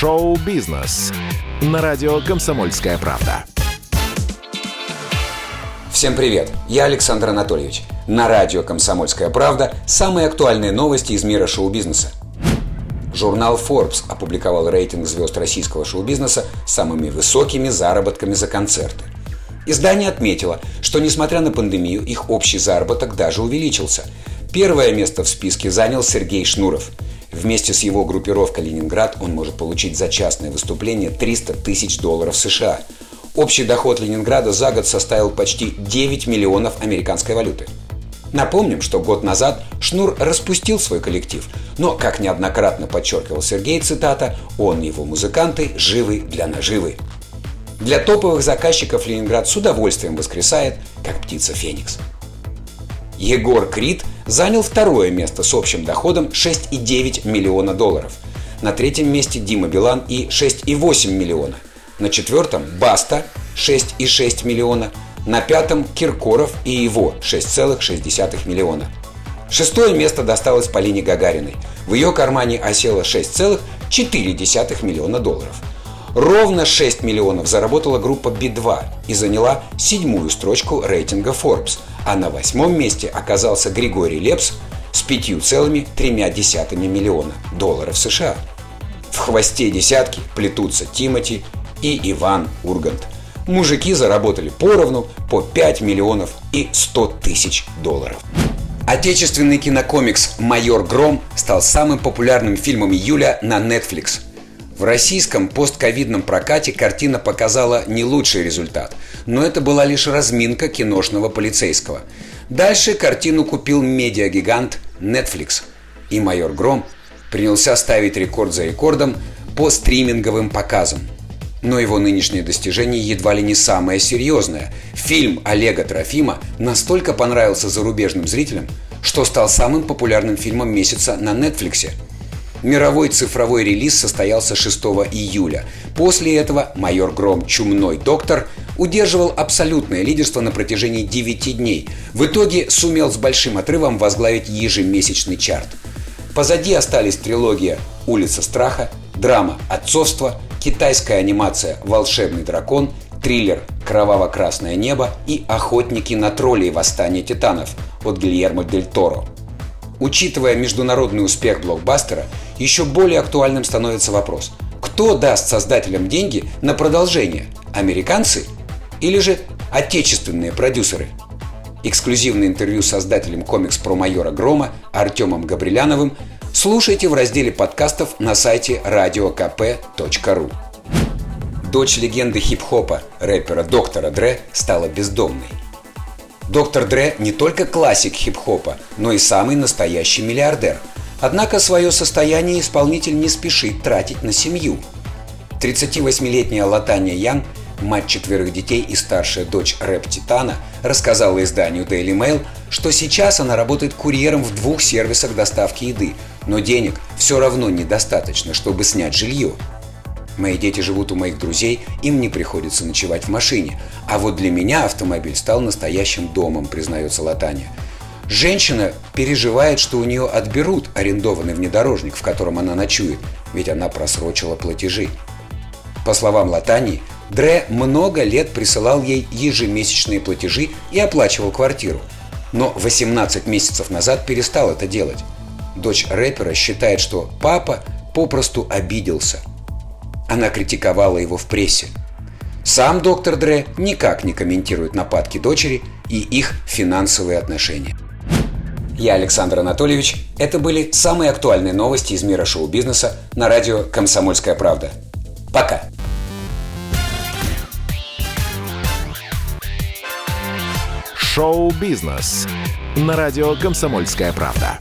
Шоу-бизнес на радио «Комсомольская правда». Всем привет! Я Александр Анатольевич. На радио «Комсомольская правда» самые актуальные новости из мира шоу-бизнеса. Журнал Forbes опубликовал рейтинг звезд российского шоу-бизнеса с самыми высокими заработками за концерты. Издание отметило, что несмотря на пандемию, их общий заработок даже увеличился. Первое место в списке занял Сергей Шнуров. Вместе с его группировкой «Ленинград» он может получить за частное выступление 300 тысяч долларов США. Общий доход Ленинграда за год составил почти 9 миллионов американской валюты. Напомним, что год назад Шнур распустил свой коллектив, но, как неоднократно подчеркивал Сергей, цитата, «он и его музыканты живы для наживы». Для топовых заказчиков Ленинград с удовольствием воскресает, как птица Феникс. Егор Крид занял второе место с общим доходом 6,9 миллиона долларов. На третьем месте Дима Билан и 6,8 миллиона. На четвертом Баста 6,6 миллиона. На пятом Киркоров и его 6,6 миллиона. Шестое место досталось Полине Гагариной. В ее кармане осело 6,4 миллиона долларов. Ровно 6 миллионов заработала группа B2 и заняла седьмую строчку рейтинга Forbes, а на восьмом месте оказался Григорий Лепс с 5,3 миллиона долларов США. В хвосте десятки плетутся Тимати и Иван Ургант – мужики заработали поровну по 5 миллионов и 100 тысяч долларов. Отечественный кинокомикс «Майор Гром» стал самым популярным фильмом июля на Netflix. В российском постковидном прокате картина показала не лучший результат, но это была лишь разминка киношного полицейского. Дальше картину купил медиагигант Netflix, и «Майор Гром» принялся ставить рекорд за рекордом по стриминговым показам – но его нынешнее достижение едва ли не самое серьезное. Фильм Олега Трофима настолько понравился зарубежным зрителям, что стал самым популярным фильмом месяца на Netflix. Мировой цифровой релиз состоялся 6 июля. После этого майор Гром «Чумной доктор» удерживал абсолютное лидерство на протяжении 9 дней. В итоге сумел с большим отрывом возглавить ежемесячный чарт. Позади остались трилогия «Улица страха», драма «Отцовство», китайская анимация «Волшебный дракон», триллер «Кроваво-красное небо» и «Охотники на троллей. Восстание титанов» от Гильермо Дель Торо. Учитывая международный успех блокбастера, еще более актуальным становится вопрос, кто даст создателям деньги на продолжение – американцы или же отечественные продюсеры? Эксклюзивное интервью с создателем комикс про майора Грома Артемом Габриляновым слушайте в разделе подкастов на сайте radiokp.ru. Дочь легенды хип-хопа, рэпера Доктора Дре, стала бездомной. Доктор Дре не только классик хип-хопа, но и самый настоящий миллиардер. Однако свое состояние исполнитель не спешит тратить на семью. 38-летняя Латания Ян мать четверых детей и старшая дочь рэп-титана, рассказала изданию Daily Mail, что сейчас она работает курьером в двух сервисах доставки еды, но денег все равно недостаточно, чтобы снять жилье. Мои дети живут у моих друзей, им не приходится ночевать в машине. А вот для меня автомобиль стал настоящим домом, признается Латания. Женщина переживает, что у нее отберут арендованный внедорожник, в котором она ночует, ведь она просрочила платежи. По словам Латании, Дре много лет присылал ей ежемесячные платежи и оплачивал квартиру. Но 18 месяцев назад перестал это делать. Дочь рэпера считает, что папа попросту обиделся. Она критиковала его в прессе. Сам доктор Дре никак не комментирует нападки дочери и их финансовые отношения. Я Александр Анатольевич. Это были самые актуальные новости из мира шоу-бизнеса на радио «Комсомольская правда». Пока! Шоу-бизнес на радио «Комсомольская правда».